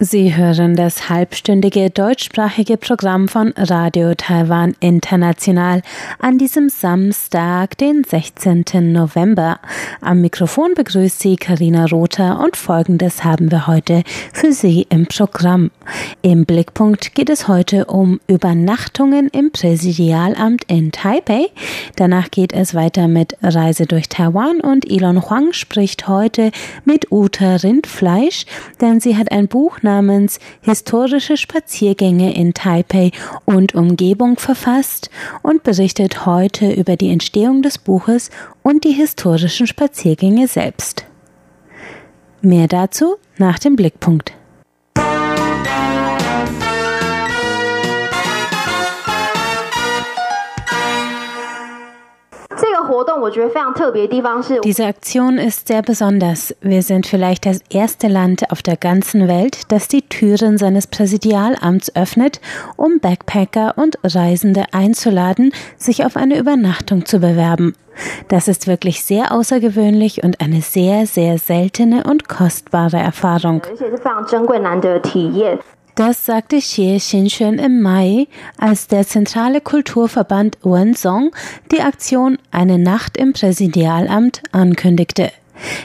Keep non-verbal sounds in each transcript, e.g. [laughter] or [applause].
Sie hören das halbstündige deutschsprachige Programm von Radio Taiwan International an diesem Samstag, den 16. November. Am Mikrofon begrüßt Sie Karina Rother und Folgendes haben wir heute für Sie im Programm. Im Blickpunkt geht es heute um Übernachtungen im Präsidialamt in Taipei. Danach geht es weiter mit Reise durch Taiwan und Elon Huang spricht heute mit Uta Rindfleisch, denn sie hat ein Buch namens Historische Spaziergänge in Taipei und Umgebung verfasst und berichtet heute über die Entstehung des Buches und die historischen Spaziergänge selbst. Mehr dazu nach dem Blickpunkt. Diese Aktion ist sehr besonders. Wir sind vielleicht das erste Land auf der ganzen Welt, das die Türen seines Präsidialamts öffnet, um Backpacker und Reisende einzuladen, sich auf eine Übernachtung zu bewerben. Das ist wirklich sehr außergewöhnlich und eine sehr, sehr seltene und kostbare Erfahrung. Das sagte Xie Xinxuan im Mai, als der zentrale Kulturverband Wenzong die Aktion Eine Nacht im Präsidialamt ankündigte.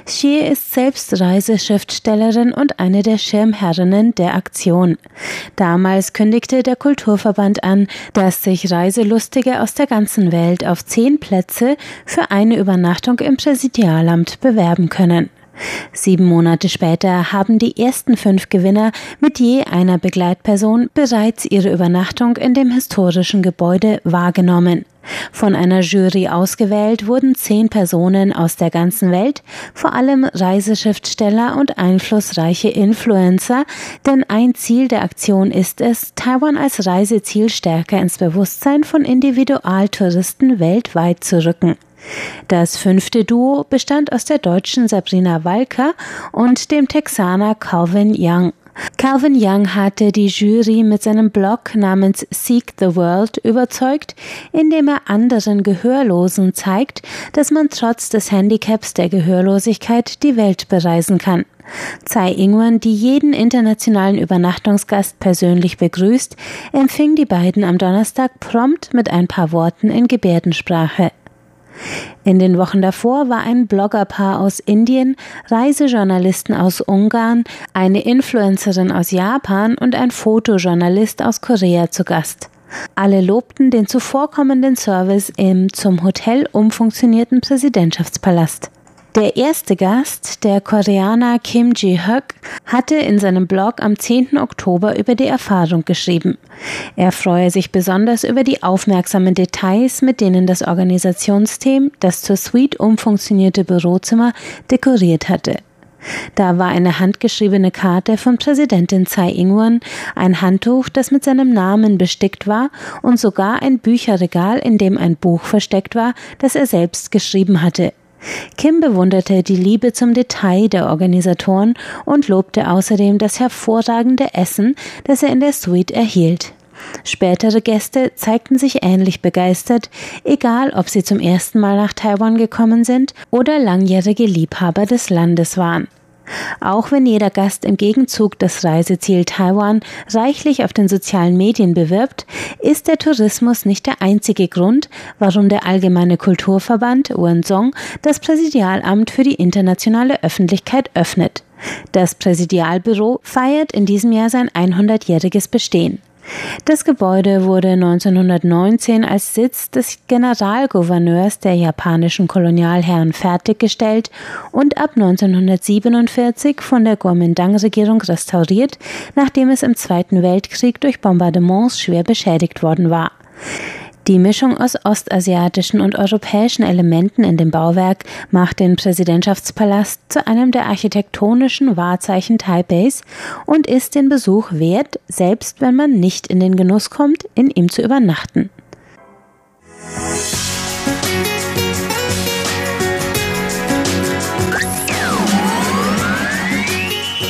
Xie ist selbst Reiseschriftstellerin und eine der Schirmherrinnen der Aktion. Damals kündigte der Kulturverband an, dass sich Reiselustige aus der ganzen Welt auf zehn Plätze für eine Übernachtung im Präsidialamt bewerben können. Sieben Monate später haben die ersten fünf Gewinner mit je einer Begleitperson bereits ihre Übernachtung in dem historischen Gebäude wahrgenommen. Von einer Jury ausgewählt wurden zehn Personen aus der ganzen Welt, vor allem Reiseschriftsteller und einflussreiche Influencer, denn ein Ziel der Aktion ist es, Taiwan als Reiseziel stärker ins Bewusstsein von Individualtouristen weltweit zu rücken. Das fünfte Duo bestand aus der deutschen Sabrina Walker und dem Texaner Calvin Young. Calvin Young hatte die Jury mit seinem Blog namens Seek the World überzeugt, indem er anderen Gehörlosen zeigt, dass man trotz des Handicaps der Gehörlosigkeit die Welt bereisen kann. Tsai Ing-wen, die jeden internationalen Übernachtungsgast persönlich begrüßt, empfing die beiden am Donnerstag prompt mit ein paar Worten in Gebärdensprache. In den Wochen davor war ein Bloggerpaar aus Indien, Reisejournalisten aus Ungarn, eine Influencerin aus Japan und ein Fotojournalist aus Korea zu Gast. Alle lobten den zuvorkommenden Service im zum Hotel umfunktionierten Präsidentschaftspalast. Der erste Gast, der Koreaner Kim Ji-hyuk, hatte in seinem Blog am 10. Oktober über die Erfahrung geschrieben. Er freue sich besonders über die aufmerksamen Details, mit denen das Organisationsteam das zur Suite umfunktionierte Bürozimmer dekoriert hatte. Da war eine handgeschriebene Karte von Präsidentin Tsai Ing-wen, ein Handtuch, das mit seinem Namen bestickt war und sogar ein Bücherregal, in dem ein Buch versteckt war, das er selbst geschrieben hatte. Kim bewunderte die Liebe zum Detail der Organisatoren und lobte außerdem das hervorragende Essen, das er in der Suite erhielt. Spätere Gäste zeigten sich ähnlich begeistert, egal ob sie zum ersten Mal nach Taiwan gekommen sind oder langjährige Liebhaber des Landes waren. Auch wenn jeder Gast im Gegenzug das Reiseziel Taiwan reichlich auf den sozialen Medien bewirbt, ist der Tourismus nicht der einzige Grund, warum der Allgemeine Kulturverband Wenzhong das Präsidialamt für die internationale Öffentlichkeit öffnet. Das Präsidialbüro feiert in diesem Jahr sein 100-jähriges Bestehen. Das Gebäude wurde 1919 als Sitz des Generalgouverneurs der japanischen Kolonialherren fertiggestellt und ab 1947 von der Kuomintang-Regierung restauriert, nachdem es im Zweiten Weltkrieg durch Bombardements schwer beschädigt worden war. Die Mischung aus ostasiatischen und europäischen Elementen in dem Bauwerk macht den Präsidentschaftspalast zu einem der architektonischen Wahrzeichen Taipeis und ist den Besuch wert, selbst wenn man nicht in den Genuss kommt, in ihm zu übernachten.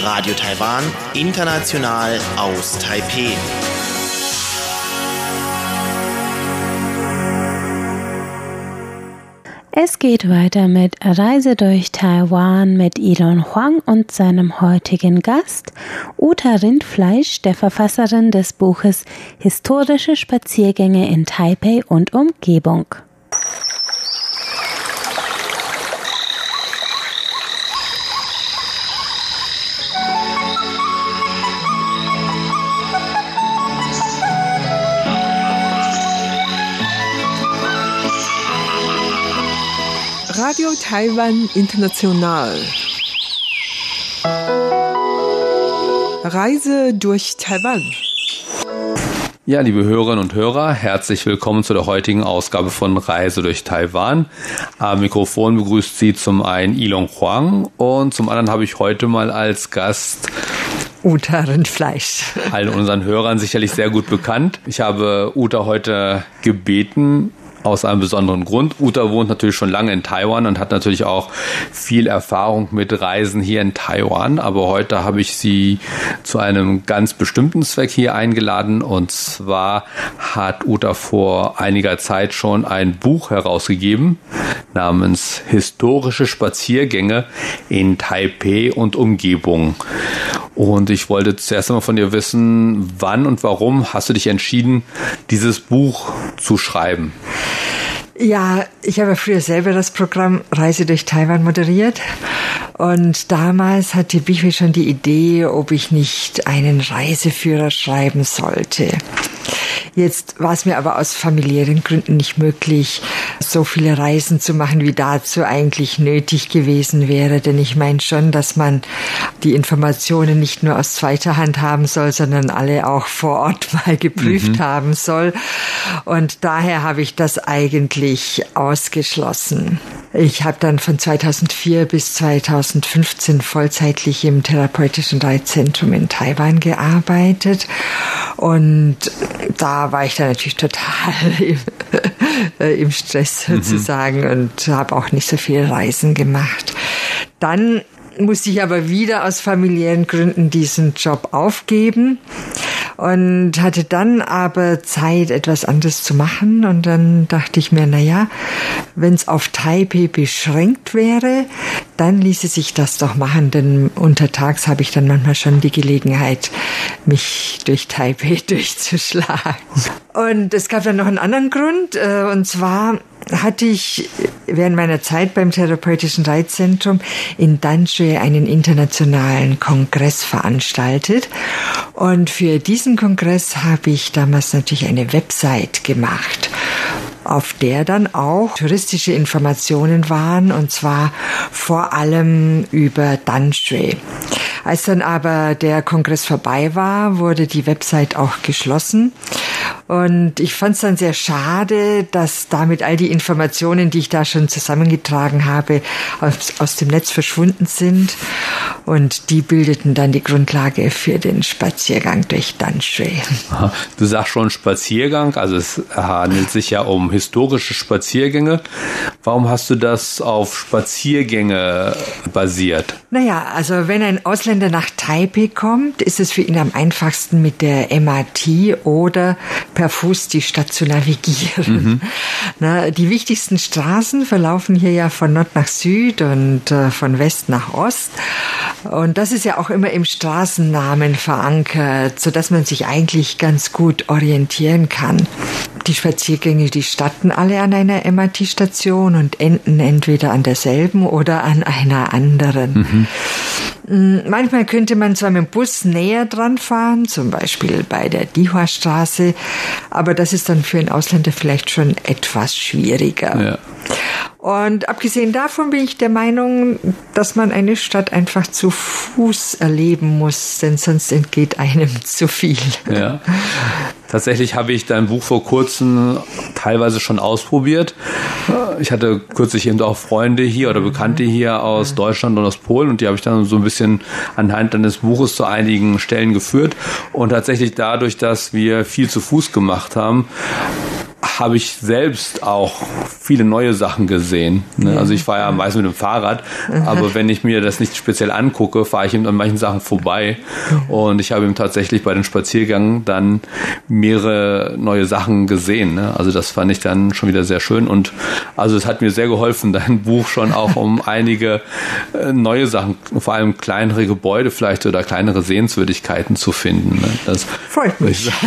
Radio Taiwan, international aus Taipeh. Es geht weiter mit Reise durch Taiwan mit Elon Huang und seinem heutigen Gast, Uta Rindfleisch, der Verfasserin des Buches Historische Spaziergänge in Taipei und Umgebung. Radio Taiwan International. Reise durch Taiwan. Ja, liebe Hörerinnen und Hörer, herzlich willkommen zu der heutigen Ausgabe von Reise durch Taiwan. Am Mikrofon begrüßt Sie zum einen Ilong Huang und zum anderen habe ich heute mal als Gast Uta Rindfleisch. Allen unseren Hörern sicherlich sehr gut bekannt. Ich habe Uta heute gebeten, aus einem besonderen Grund. Uta wohnt natürlich schon lange in Taiwan und hat natürlich auch viel Erfahrung mit Reisen hier in Taiwan. Aber heute habe ich sie zu einem ganz bestimmten Zweck hier eingeladen. Und zwar hat Uta vor einiger Zeit schon ein Buch herausgegeben namens Historische Spaziergänge in Taipei und Umgebung. Und ich wollte zuerst einmal von dir wissen, wann und warum hast du dich entschieden, dieses Buch zu schreiben? Ja, ich habe früher selber das Programm Reise durch Taiwan moderiert. Und damals hatte Bichwe schon die Idee, ob ich nicht einen Reiseführer schreiben sollte. Jetzt war es mir aber aus familiären Gründen nicht möglich, so viele Reisen zu machen, wie dazu eigentlich nötig gewesen wäre. Denn ich meine schon, dass man die Informationen nicht nur aus zweiter Hand haben soll, sondern alle auch vor Ort [laughs] mal geprüft mhm. haben soll. Und daher habe ich das eigentlich ausgeschlossen. Ich habe dann von 2004 bis 2015 vollzeitlich im therapeutischen Reitzentrum in Taiwan gearbeitet und da war ich dann natürlich total [laughs] im, äh, im Stress mhm. sozusagen mhm. und habe auch nicht so viel Reisen gemacht. Dann musste ich aber wieder aus familiären Gründen diesen Job aufgeben und hatte dann aber Zeit, etwas anderes zu machen. Und dann dachte ich mir, na ja, wenn es auf Taipei beschränkt wäre, dann ließe sich das doch machen, denn untertags habe ich dann manchmal schon die Gelegenheit, mich durch Taipei [laughs] durchzuschlagen. Und es gab dann noch einen anderen Grund, äh, und zwar hatte ich während meiner Zeit beim Therapeutischen Reitzentrum in Danshui einen internationalen Kongress veranstaltet. Und für diesen Kongress habe ich damals natürlich eine Website gemacht auf der dann auch touristische Informationen waren, und zwar vor allem über Danshui. Als dann aber der Kongress vorbei war, wurde die Website auch geschlossen. Und ich fand es dann sehr schade, dass damit all die Informationen, die ich da schon zusammengetragen habe, aus, aus dem Netz verschwunden sind. Und die bildeten dann die Grundlage für den Spaziergang durch Danshui. Du sagst schon Spaziergang, also es handelt sich ja um historische Spaziergänge. Warum hast du das auf Spaziergänge basiert? Naja, also wenn ein Ausländer nach Taipei kommt, ist es für ihn am einfachsten mit der MRT oder per Fuß die Stadt zu navigieren. Mhm. [laughs] Na, die wichtigsten Straßen verlaufen hier ja von Nord nach Süd und äh, von West nach Ost. Und das ist ja auch immer im Straßennamen verankert, so dass man sich eigentlich ganz gut orientieren kann. Die Spaziergänge, die starten alle an einer MRT-Station und enden entweder an derselben oder an einer anderen. Mhm. Mm, manchmal könnte man zwar mit dem Bus näher dran fahren, zum Beispiel bei der Dihua-Straße, aber das ist dann für einen Ausländer vielleicht schon etwas schwieriger. Ja. Und abgesehen davon bin ich der Meinung, dass man eine Stadt einfach zu Fuß erleben muss, denn sonst entgeht einem [laughs] zu viel. Ja. Tatsächlich habe ich dein Buch vor kurzem teilweise schon ausprobiert. Ich hatte kürzlich eben auch Freunde hier oder Bekannte hier aus Deutschland und aus Polen und die habe ich dann so ein bisschen anhand deines Buches zu einigen Stellen geführt. Und tatsächlich dadurch, dass wir viel zu Fuß gemacht haben, habe ich selbst auch viele neue Sachen gesehen. Ne? Also ich fahre ja meist mit dem Fahrrad, aber wenn ich mir das nicht speziell angucke, fahre ich eben an manchen Sachen vorbei. Und ich habe eben tatsächlich bei den Spaziergängen dann mehrere neue Sachen gesehen. Ne? Also das fand ich dann schon wieder sehr schön. Und also es hat mir sehr geholfen, [laughs] dein Buch schon auch um einige äh, neue Sachen, vor allem kleinere Gebäude vielleicht oder kleinere Sehenswürdigkeiten zu finden. Ne? Das Freut mich. [laughs]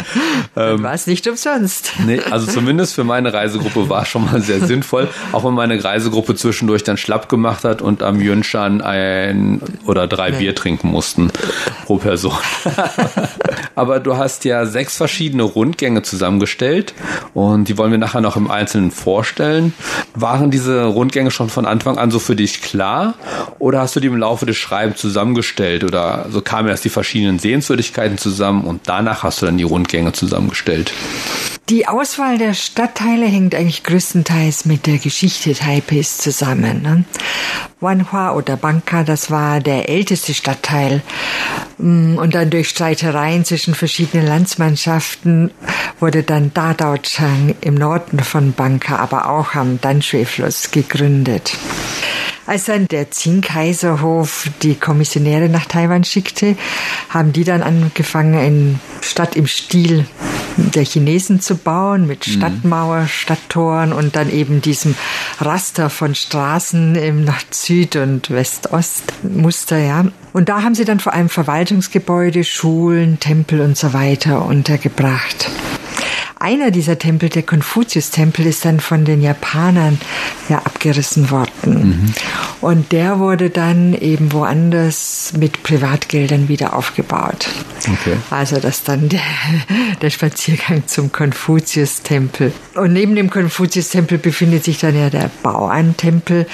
[laughs] ähm, war es nicht umsonst. [laughs] Nee, also zumindest für meine Reisegruppe war es schon mal sehr sinnvoll, auch wenn meine Reisegruppe zwischendurch dann schlapp gemacht hat und am Jönshan ein oder drei nee. Bier trinken mussten pro Person. [laughs] Aber du hast ja sechs verschiedene Rundgänge zusammengestellt und die wollen wir nachher noch im Einzelnen vorstellen. Waren diese Rundgänge schon von Anfang an so für dich klar oder hast du die im Laufe des Schreibens zusammengestellt oder so kamen erst die verschiedenen Sehenswürdigkeiten zusammen und danach hast du dann die Rundgänge zusammengestellt? Die Auswahl der Stadtteile hängt eigentlich größtenteils mit der Geschichte Taipehs zusammen. Ne? Wanhua oder Bangka, das war der älteste Stadtteil. Mm, und dann durch Streitereien zwischen verschiedenen Landsmannschaften wurde dann Dadaochang im Norden von Bangka, aber auch am Danshui-Fluss gegründet. Als dann der Qing-Kaiserhof die Kommissionäre nach Taiwan schickte, haben die dann angefangen, eine Stadt im Stil der Chinesen zu bauen, mit mhm. Stadtmauer, Stadttoren und dann eben diesem Raster von Straßen im Nord-Süd- und West-Ost-Muster, ja. Und da haben sie dann vor allem Verwaltungsgebäude, Schulen, Tempel und so weiter untergebracht. Einer dieser Tempel, der Konfuzius-Tempel, ist dann von den Japanern ja abgerissen worden. Mhm. Und der wurde dann eben woanders mit Privatgeldern wieder aufgebaut. Okay. Also das dann der, [laughs] der Spaziergang zum Konfuzius-Tempel. Und neben dem Konfuzius-Tempel befindet sich dann ja der Bauan-Tempel,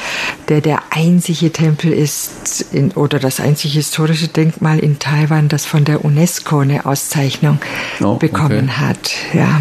der der einzige Tempel ist in, oder das einzige historische Denkmal in Taiwan, das von der UNESCO eine Auszeichnung oh, bekommen okay. hat. Ja.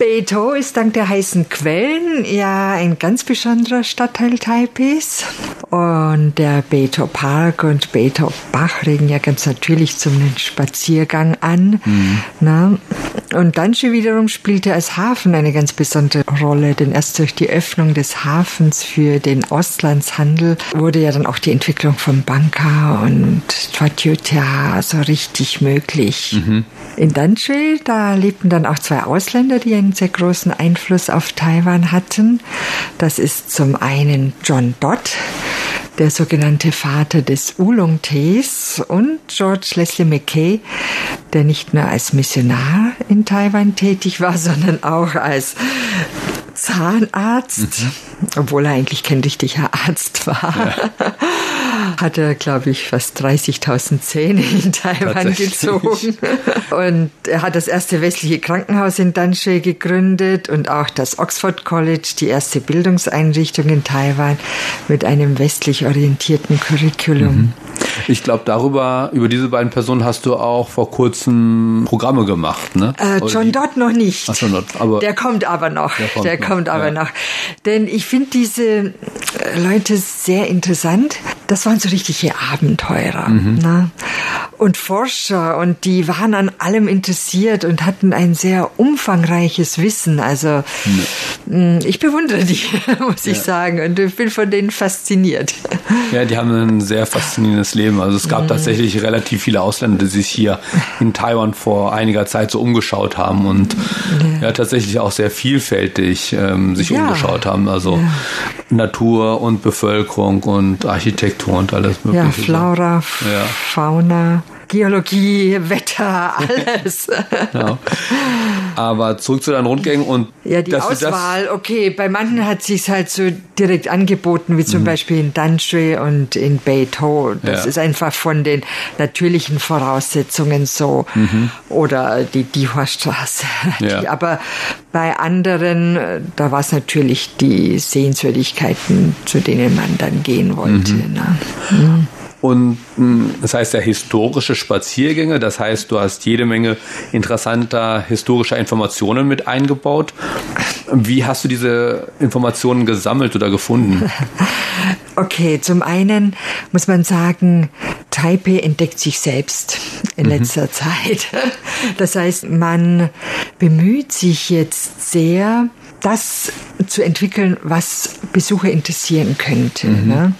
Beito ist dank der heißen Quellen ja ein ganz besonderer Stadtteil Taipehs. Und der Beito Park und Beito Bach regen ja ganz natürlich zum Spaziergang an. Mhm. Na? Und Dansche wiederum spielte als Hafen eine ganz besondere Rolle, denn erst durch die Öffnung des Hafens für den Ostlandshandel wurde ja dann auch die Entwicklung von Banka und Twatjutia so richtig möglich. Mhm. In Dansche, da lebten dann auch zwei Ausländer, die einen sehr großen Einfluss auf Taiwan hatten. Das ist zum einen John Dodd, der sogenannte Vater des Oolong-Tees und George Leslie McKay, der nicht nur als Missionar in Taiwan tätig war, [laughs] sondern auch als Zahnarzt, mhm. obwohl er eigentlich kein richtiger Arzt war. Ja. [laughs] Hat er, glaube ich, fast 30.000 Zähne in Taiwan gezogen. Und er hat das erste westliche Krankenhaus in Danshui gegründet und auch das Oxford College, die erste Bildungseinrichtung in Taiwan mit einem westlich orientierten Curriculum. Mhm. [laughs] Ich glaube, darüber, über diese beiden Personen hast du auch vor kurzem Programme gemacht, ne? Äh, John Dodd noch nicht. Ach, schon aber der kommt aber noch. Der kommt, der noch, kommt aber ja. noch. Denn ich finde diese äh, Leute sehr interessant. Das waren so richtige Abenteurer. Mhm. Ne? Und Forscher und die waren an allem interessiert und hatten ein sehr umfangreiches Wissen. Also mhm. ich bewundere die, [laughs] muss ja. ich sagen. Und ich bin von denen fasziniert. Ja, die haben ein sehr faszinierendes Leben. Also es gab mhm. tatsächlich relativ viele Ausländer, die sich hier in Taiwan vor einiger Zeit so umgeschaut haben und ja, ja tatsächlich auch sehr vielfältig ähm, sich ja. umgeschaut haben. Also ja. Natur und Bevölkerung und Architektur und alles Mögliche. Ja, Flora, Fauna. Geologie, Wetter, [laughs] alles. ja. Aber zurück zu deinen Rundgängen und ja, die Auswahl. Okay, bei manchen hat sich halt so direkt angeboten, wie zum mhm. Beispiel in Danshui und in Beito. Das ja. ist einfach von den natürlichen Voraussetzungen so. Mhm. Oder die Dihua-Straße. [laughs] Ja. Aber bei anderen, da war es natürlich die Sehenswürdigkeiten, zu denen man dann gehen wollte. Mhm. Ne? Mhm. Und hm, das heißt ja historische Spaziergänge, das heißt, du hast jede Menge interessanter historischer Informationen mit eingebaut. Wie hast du diese Informationen gesammelt oder gefunden? [laughs] Okay, zum einen muss man sagen, Taipei entdeckt sich selbst in mhm. letzter Zeit. [laughs] Das heißt, man bemüht sich jetzt sehr, das zu entwickeln, was Besucher interessieren könnte. Mhm. Ne?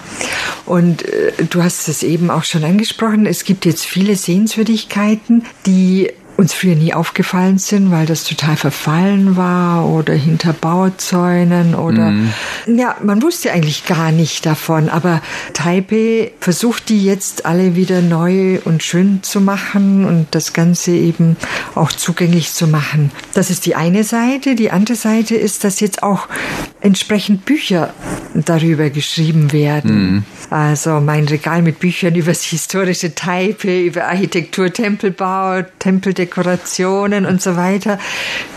Und äh, du hast es eben auch schon angesprochen, es gibt jetzt viele Sehenswürdigkeiten, die uns früher nie aufgefallen sind, weil das total verfallen war oder hinter Bauzäunen oder mhm. ja, man wusste eigentlich gar nicht davon, aber Taipei versucht die jetzt alle wieder neu und schön zu machen und das Ganze eben auch zugänglich zu machen. Das ist die eine Seite. Die andere Seite ist, dass jetzt auch entsprechend Bücher darüber geschrieben werden. Mhm. Also mein Regal mit Büchern über das historische Taipei, über Architektur, Tempelbau, Tempeldekoration, Dekorationen und so weiter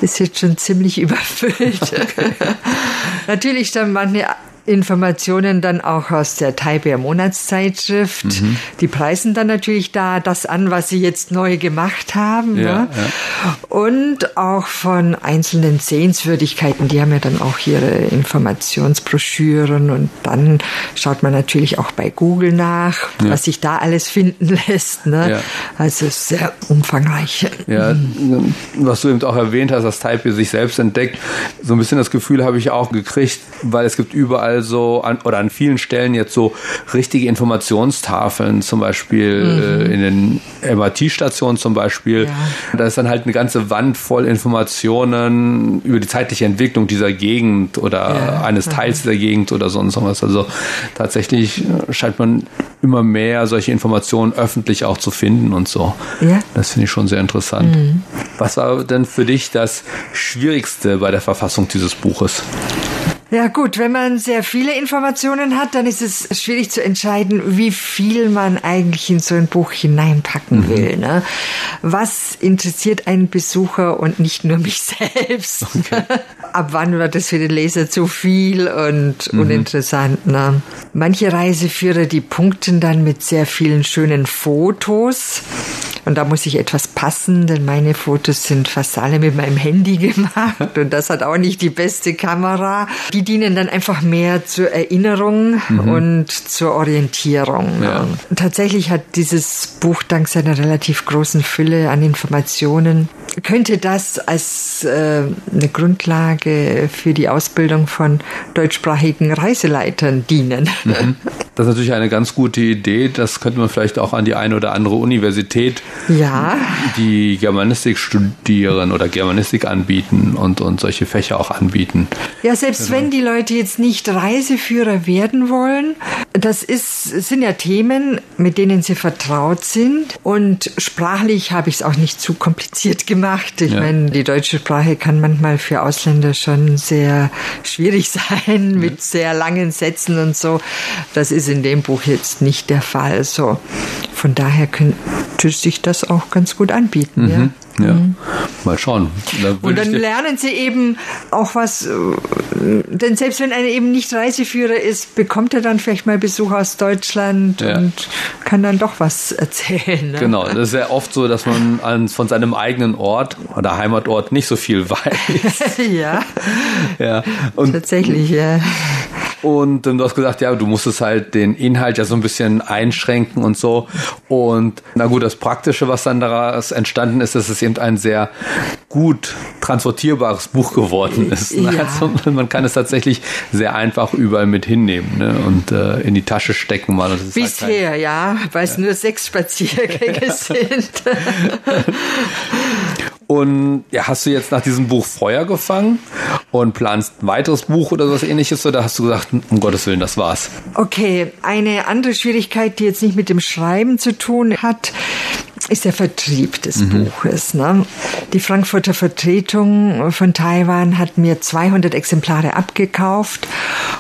ist jetzt schon ziemlich überfüllt. Okay. [laughs] Natürlich dann manche Informationen dann auch aus der Taipei Monatszeitschrift. Mhm. Die preisen dann natürlich da das an, was sie jetzt neu gemacht haben. Ja, ne? ja. Und auch von einzelnen Sehenswürdigkeiten. Die haben ja dann auch ihre Informationsbroschüren und dann schaut man natürlich auch bei Google nach, ja. was sich da alles finden [laughs] lässt. Ne? Also sehr umfangreich. Ja, mhm. was du eben auch erwähnt hast, dass Taipei sich selbst entdeckt. So ein bisschen das Gefühl habe ich auch gekriegt, weil es gibt überall also an, oder an vielen Stellen jetzt so richtige Informationstafeln, zum Beispiel mhm. äh, in den MRT-Stationen zum Beispiel. Ja. Da ist dann halt eine ganze Wand voll Informationen über die zeitliche Entwicklung dieser Gegend oder ja. eines Teils dieser Gegend oder sonst was. Also tatsächlich scheint man immer mehr solche Informationen öffentlich auch zu finden und so. Ja. Das finde ich schon sehr interessant. Mhm. Was war denn für dich das Schwierigste bei der Verfassung dieses Buches? Ja gut, wenn man sehr viele Informationen hat, dann ist es schwierig zu entscheiden, wie viel man eigentlich in so ein Buch hineinpacken mhm. will. Ne? Was interessiert einen Besucher und nicht nur [laughs] mich selbst? Okay. [laughs] Ab wann wird es für den Leser zu viel und mhm. uninteressant? Ne? Manche Reiseführer, die punkten dann mit sehr vielen schönen Fotos. Und da muss ich etwas passen, denn meine Fotos sind fast alle mit meinem Handy [laughs] gemacht und das hat auch nicht die beste Kamera. Die dienen dann einfach mehr zur Erinnerung mhm. und zur Orientierung. Ja. Tatsächlich hat dieses Buch dank seiner relativ großen Fülle an Informationen könnte das als äh, eine Grundlage für die Ausbildung von deutschsprachigen Reiseleitern dienen. Mhm. Das ist natürlich eine ganz gute Idee. Das könnte man vielleicht auch an die eine oder andere Universität, ja. die Germanistik studieren oder Germanistik anbieten und, und solche Fächer auch anbieten. Ja, selbst genau. wenn die Leute jetzt nicht Reiseführer werden wollen, das ist, sind ja Themen, mit denen sie vertraut sind und sprachlich habe ich es auch nicht zu kompliziert gemacht gemacht. Ich ja. meine, die deutsche Sprache kann manchmal für Ausländer schon sehr schwierig [laughs] sein mit sehr langen Sätzen und so. Das ist in dem Buch jetzt nicht der Fall. So, von daher könnte sich das auch ganz gut anbieten. Mhm. Ja. Ja, mhm. mal schauen. Da und dann lernen sie eben auch was, äh, denn selbst wenn einer eben nicht Reiseführer ist, bekommt er dann vielleicht mal Besuch aus Deutschland ja. und kann dann doch was [laughs] erzählen. Ne? Genau, das ist ja oft so, dass man an, von seinem eigenen Ort oder Heimatort nicht so viel weiß. [laughs] ja. ja. Und, Tatsächlich, ja. Und ähm, du hast gesagt, ja, du musstest halt den Inhalt ja so ein bisschen einschränken und so. Und na gut, das Praktische, was dann daraus entstanden ist, dass es eben ein sehr gut transportierbares Buch geworden ist. Ne? Ja. Also man kann es tatsächlich sehr einfach überall mit hinnehmen ne? und äh, in die Tasche stecken mal. Bisher, halt ja, weil es ja. nur sechs Spaziergänge [laughs] sind. Und ja, hast du jetzt nach diesem Buch Feuer gefangen und planst ein weiteres Buch oder was ähnliches oder hast du gesagt, um Gottes Willen, das war's? Okay, eine andere Schwierigkeit, die jetzt nicht mit dem Schreiben zu tun hat, ist der Vertrieb des mhm. Buches. Ne? Die Frankfurter Vertretung von Taiwan hat mir 200 Exemplare abgekauft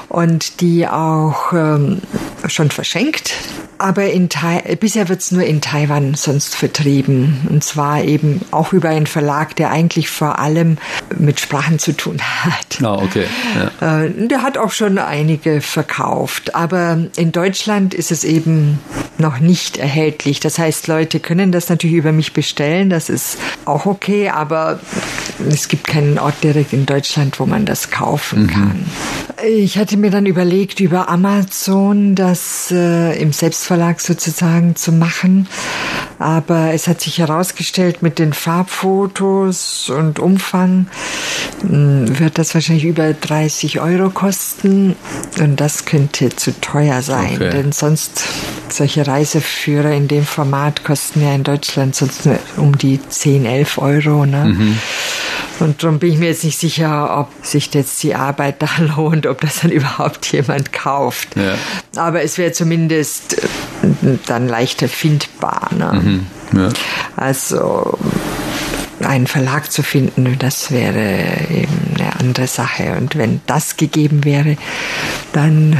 und die auch ähm, schon verschenkt. Aber in Tai bisher wird es nur in Taiwan sonst vertrieben. Und zwar eben auch über einen Verlag, der eigentlich vor allem mit Sprachen zu tun hat. Ah, okay. Ja. Äh, der hat auch schon einige verkauft. Aber in Deutschland ist es eben noch nicht erhältlich. Das heißt, Leute können das natürlich über mich bestellen. Das ist auch okay. Aber es gibt keinen Ort direkt in Deutschland, wo man das kaufen mhm. kann. Ich hatte mir dann überlegt, über Amazon das äh, im Selbstverlag sozusagen zu machen. Aber es hat sich herausgestellt, mit den Farbfotos und Umfang mh, wird das wahrscheinlich über 30 Euro kosten. Und das könnte zu teuer sein, Okay. denn sonst solche Reiseführer in dem Format kosten ja in Deutschland sonst um die 10, 11 Euro. Ne? Und darum bin ich mir jetzt nicht sicher, ob sich jetzt die Arbeit da [laughs] lohnt, ob das dann überhaupt jemand kauft. Ja. Aber es wäre zumindest äh, dann leichter findbar. Ne? Ja. Also einen Verlag zu finden, das wäre eben eine andere Sache. Und wenn das gegeben wäre, dann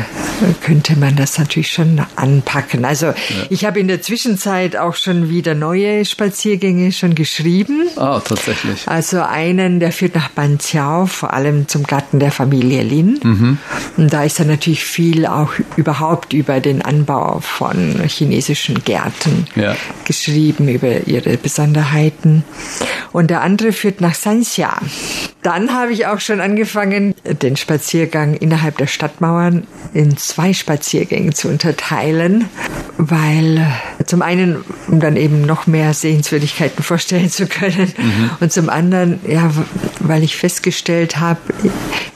könnte man das natürlich schon anpacken. Also ich habe in der Zwischenzeit auch schon wieder neue Spaziergänge schon geschrieben. Ah, tatsächlich. Also einen, der führt nach Banqiao, vor allem zum Garten der Familie Lin. Und da ist dann natürlich viel auch überhaupt über den Anbau von chinesischen Gärten Ja. geschrieben, über ihre Besonderheiten. Und der andere führt nach Sanxia. Dann habe ich auch schon angefangen, den Spaziergang innerhalb der Stadtmauern in zwei Spaziergänge zu unterteilen, weil äh, zum einen, um dann eben noch mehr Sehenswürdigkeiten [laughs] vorstellen zu können und zum anderen, ja, weil ich festgestellt habe,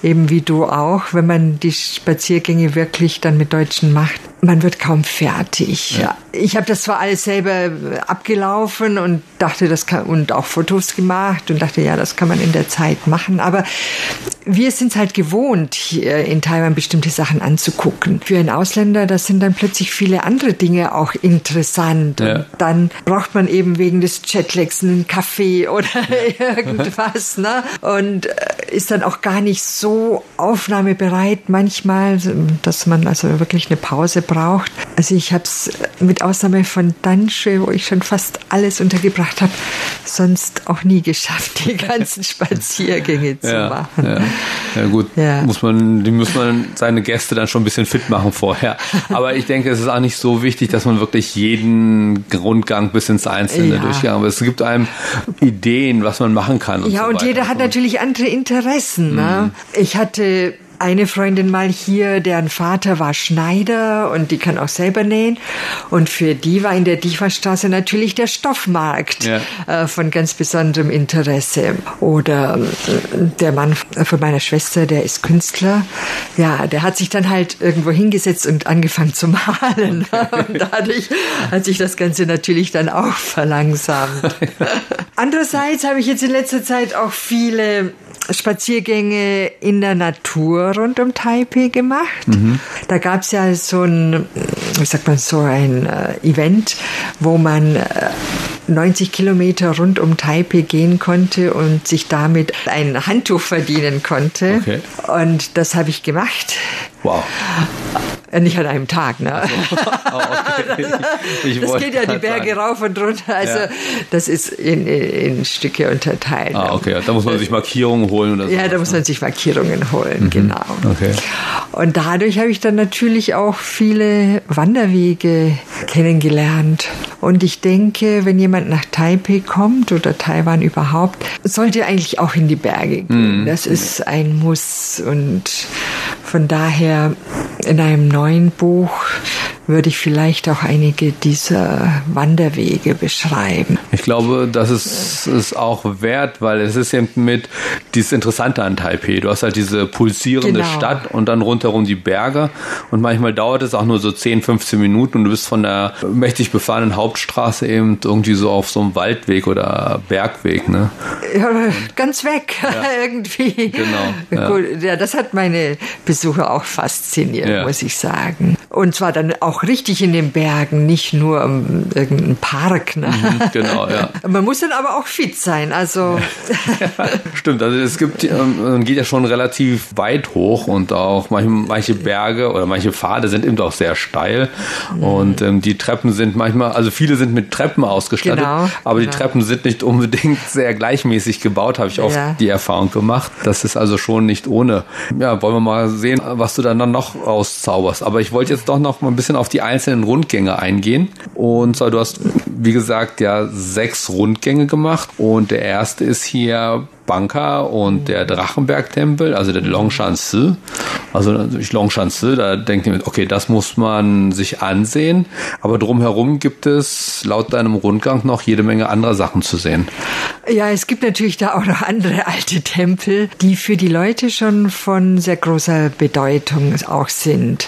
eben wie du auch, wenn man die Spaziergänge wirklich dann mit Deutschen macht, man wird kaum fertig. Ja. Ich habe das zwar alles selber abgelaufen und dachte, das kann und auch Fotos gemacht und dachte, ja, das kann man in der Zeit machen, aber wir sind es halt gewohnt, hier in Taiwan bestimmte Sachen anzugucken. Für einen Ausländer, das sind dann plötzlich viele andere Dinge auch interessant. Ja. Und dann braucht man eben wegen des Jetlags einen Kaffee [laughs] oder irgendwas, ne? Und äh, ist dann auch gar nicht so aufnahmebereit manchmal, dass man also wirklich eine Pause braucht. Also ich habe es mit Ausnahme von Dansche, wo ich schon fast alles untergebracht habe, sonst auch nie geschafft, die [laughs] ganzen Spaziergänge zu Ja, machen. ja. ja gut, Ja. muss man, die muss man seine Gäste dann schon ein bisschen fit machen vorher. Aber ich denke, es ist auch nicht so wichtig, dass man wirklich jeden Rundgang bis ins Einzelne durchgeht. Aber es gibt einem Ideen, was man machen kann. Und Ja, so und jeder hat natürlich andere Interessen. Ne? Ich hatte eine Freundin mal hier, deren Vater war Schneider und die kann auch selber nähen. Und für die war in der Diva-Straße natürlich der Stoffmarkt Ja. äh, von ganz besonderem Interesse. Oder äh, der Mann von meiner Schwester, der ist Künstler. Ja, der hat sich dann halt irgendwo hingesetzt und angefangen zu [laughs] malen. Und dadurch hat sich das Ganze natürlich dann auch verlangsamt. [laughs] Andererseits habe ich jetzt in letzter Zeit auch viele Spaziergänge in der Natur rund um Taipei gemacht. Da gab es ja so ein, wie sagt man, so ein äh, Event, wo man äh, 90 Kilometer rund um Taipei gehen konnte und sich damit ein Handtuch verdienen konnte. Okay. Und das habe ich gemacht. Wow. Äh, Nicht an einem Tag, ne? [laughs] Oh, okay. Ich Das geht ja die Berge sagen. rauf und runter. Also Ja. das ist in, in, in Stücke unterteilt. Ah, okay. Da muss man sich Markierungen holen oder so. Ja, da muss man sich Markierungen holen, genau. Okay. Und dadurch habe ich dann natürlich auch viele Wanderwege kennengelernt. Und ich denke, wenn jemand nach Taipei kommt oder Taiwan überhaupt, sollte eigentlich auch in die Berge gehen. Das ist ein Muss. Und von daher in einem neuen Buch würde ich vielleicht auch einige dieser Wanderwege beschreiben. Ich glaube, das ist es auch wert, weil es ist eben mit dieses Interessante an Taipei. Du hast halt diese pulsierende Genau. Stadt und dann rundherum die Berge und manchmal dauert es auch nur so 10, 15 Minuten und du bist von der mächtig befahrenen Hauptstraße eben irgendwie so auf so einem Waldweg oder Bergweg, ne? Ja, ganz weg [laughs] irgendwie. Genau, ja. Gut, ja, das hat meine Besucher auch fasziniert, Ja. muss ich sagen. Und zwar dann auch richtig in den Bergen, nicht nur um, irgendein Park. Ne? genau, ja. [laughs] Man muss dann aber auch fit sein. Also [laughs] Stimmt, also es gibt, ähm, man geht ja schon relativ weit hoch und auch manche, manche Berge oder manche Pfade sind eben auch sehr steil und ähm, die Treppen sind manchmal, also viele sind mit Treppen ausgestattet, Genau, aber die genau. Treppen sind nicht unbedingt sehr gleichmäßig gebaut, habe ich oft Ja. die Erfahrung gemacht. Das ist also schon nicht ohne. Ja, wollen wir mal sehen, was du dann noch rauszauberst. Aber ich wollte jetzt doch noch mal ein bisschen auf die einzelnen Rundgänge eingehen. Und zwar, du hast, wie gesagt, ja sechs Rundgänge gemacht und der erste ist hier Banka und der Drachenberg-Tempel, also der Longshan Si. Also natürlich Longchanze, da denkt ihr, okay, das muss man sich ansehen. Aber drumherum gibt es laut deinem Rundgang noch jede Menge anderer Sachen zu sehen. Ja, es gibt natürlich da auch noch andere alte Tempel, die für die Leute schon von sehr großer Bedeutung auch sind.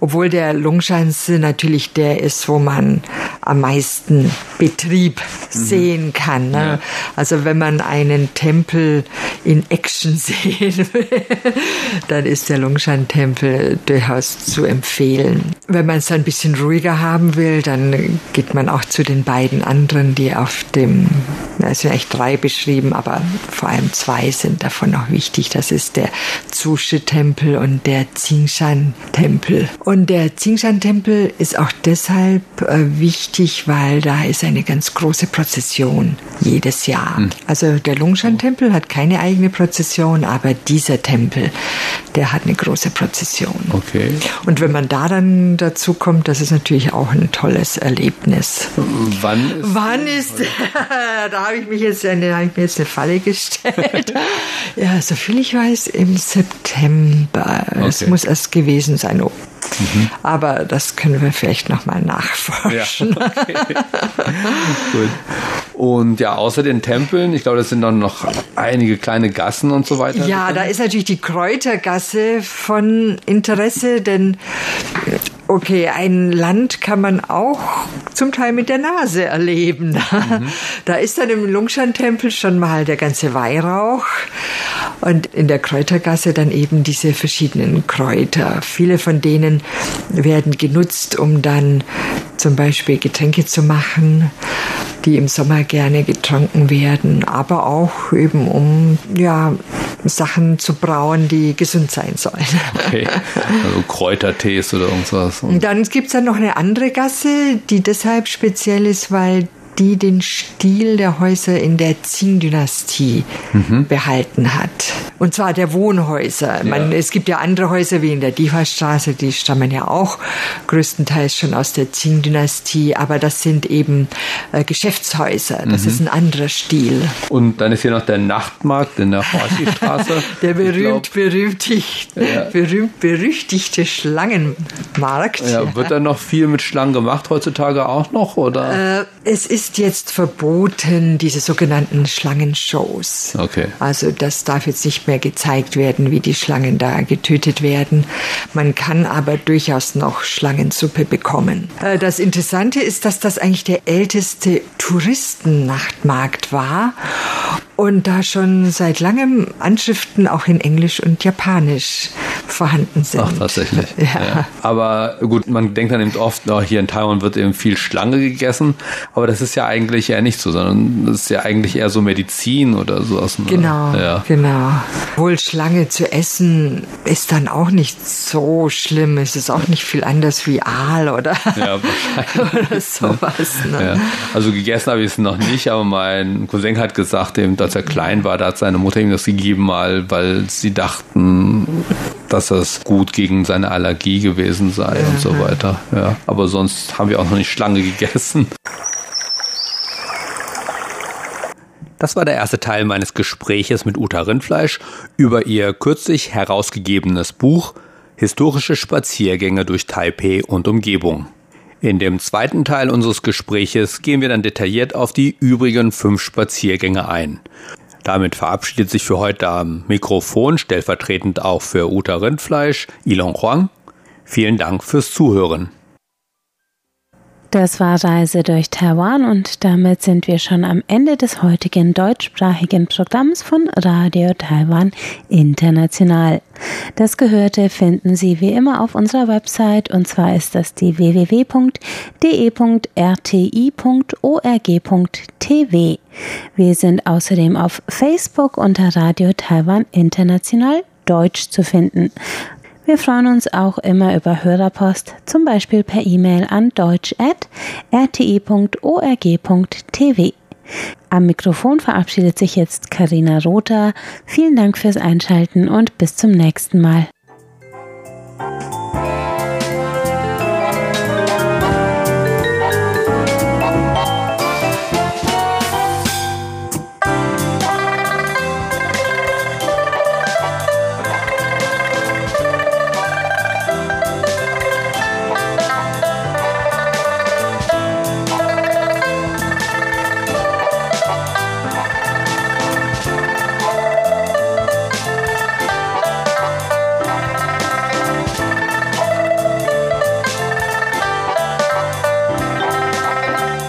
Obwohl der Longchanze natürlich der ist, wo man am meisten Betrieb mhm. sehen kann. Ne? Ja. Also wenn man einen Tempel in Action [laughs] sehen will, dann ist der Longshan-Tempel durchaus zu empfehlen. Wenn man es ein bisschen ruhiger haben will, dann geht man auch zu den beiden anderen, die auf dem, es sind eigentlich drei beschrieben, aber vor allem zwei sind davon noch wichtig. Das ist der Zusche-Tempel und der Tsingshan-Tempel. Und der Tsingshan-Tempel ist auch deshalb äh, wichtig, weil da ist eine ganz große Prozession jedes Jahr. Mhm. Also der Lungshan-Tempel hat keine eigene Prozession, aber dieser Tempel, der hat eine große Prozession. Okay. Und wenn man da dann dazu kommt, das ist natürlich auch ein tolles Erlebnis. Wann ist, Wann ist [laughs] da habe ich mich jetzt eine, habe ich mir jetzt eine Falle gestellt. [laughs] ja, soviel ich weiß, im September. Es okay. muss erst gewesen sein. Mhm. Aber das können wir vielleicht nochmal nachforschen. Ja, okay. [laughs] Gut. Und ja, außer den Tempeln, ich glaube, das sind dann noch einige kleine Gassen und so weiter. Ja, da ist natürlich die Kräutergasse von Interesse, denn Okay, ein Land kann man auch zum Teil mit der Nase erleben. Mhm. Da ist dann im Lungshan-Tempel schon mal der ganze Weihrauch und in der Kräutergasse dann eben diese verschiedenen Kräuter. Viele von denen werden genutzt, um dann zum Beispiel Getränke zu machen, die im Sommer gerne getrunken werden, aber auch eben um ja Sachen zu brauen, die gesund sein sollen. Okay, also Kräutertees oder irgendwas. Und dann gibt es dann noch eine andere Gasse, die deshalb speziell ist, weil die den Stil der Häuser in der Qing-Dynastie mhm. behalten hat. Und zwar der Wohnhäuser. Ja. Man, es gibt ja andere Häuser wie in der Diva-Straße, die stammen ja auch größtenteils schon aus der Qing-Dynastie, aber das sind eben äh, Geschäftshäuser. Das mhm. ist ein anderer Stil. Und dann ist hier noch der Nachtmarkt in der Horchi-Straße. [laughs] der berühmt, berühmt, ja. berühmt, berüchtigte Schlangenmarkt. Ja, wird da noch viel mit Schlangen gemacht heutzutage auch noch? Oder? Äh, es ist ist jetzt verboten, diese sogenannten Schlangenshows. Okay. Also das darf jetzt nicht mehr gezeigt werden, wie die Schlangen da getötet werden. Man kann aber durchaus noch Schlangensuppe bekommen. Äh, das Interessante ist, dass das eigentlich der älteste Touristennachtmarkt war und da schon seit langem Anschriften auch in Englisch und Japanisch vorhanden sind. Ach, tatsächlich. Ja. ja. Aber gut, man denkt dann eben oft, oh, hier in Taiwan wird eben viel Schlange gegessen, aber das ist ja eigentlich eher nicht so, sondern das ist ja eigentlich eher so Medizin oder sowas. Ne? Genau, ja. genau. Wohl Schlange zu essen ist dann auch nicht so schlimm. Es ist auch nicht viel anders wie Aal oder, ja, [laughs] oder sowas. Ne? Ja. Also gegessen habe ich es noch nicht, aber mein Cousin hat gesagt, eben, dass als er klein war, da hat seine Mutter ihm das gegeben, mal, weil sie dachten, dass das gut gegen seine Allergie gewesen sei und so weiter. Ja. Aber sonst haben wir auch noch nicht Schlange gegessen. Das war der erste Teil meines Gespräches mit Uta Rindfleisch über ihr kürzlich herausgegebenes Buch Historische Spaziergänge durch Taipei und Umgebung. In dem zweiten Teil unseres Gespräches gehen wir dann detailliert auf die übrigen fünf Spaziergänge ein. Damit verabschiedet sich für heute am Mikrofon stellvertretend auch für Uta Rindfleisch Ilon Huang. Vielen Dank fürs Zuhören. Das war Reise durch Taiwan und damit sind wir schon am Ende des heutigen deutschsprachigen Programms von Radio Taiwan International. Das Gehörte finden Sie wie immer auf unserer Website und zwar ist das die www.de.rti.org.tv. Wir sind außerdem auf Facebook unter Radio Taiwan International Deutsch zu finden. Wir freuen uns auch immer über Hörerpost, zum Beispiel per E-Mail an deutsch.rti.org.tv. Am Mikrofon verabschiedet sich jetzt Karina Rother. Vielen Dank fürs Einschalten und bis zum nächsten Mal.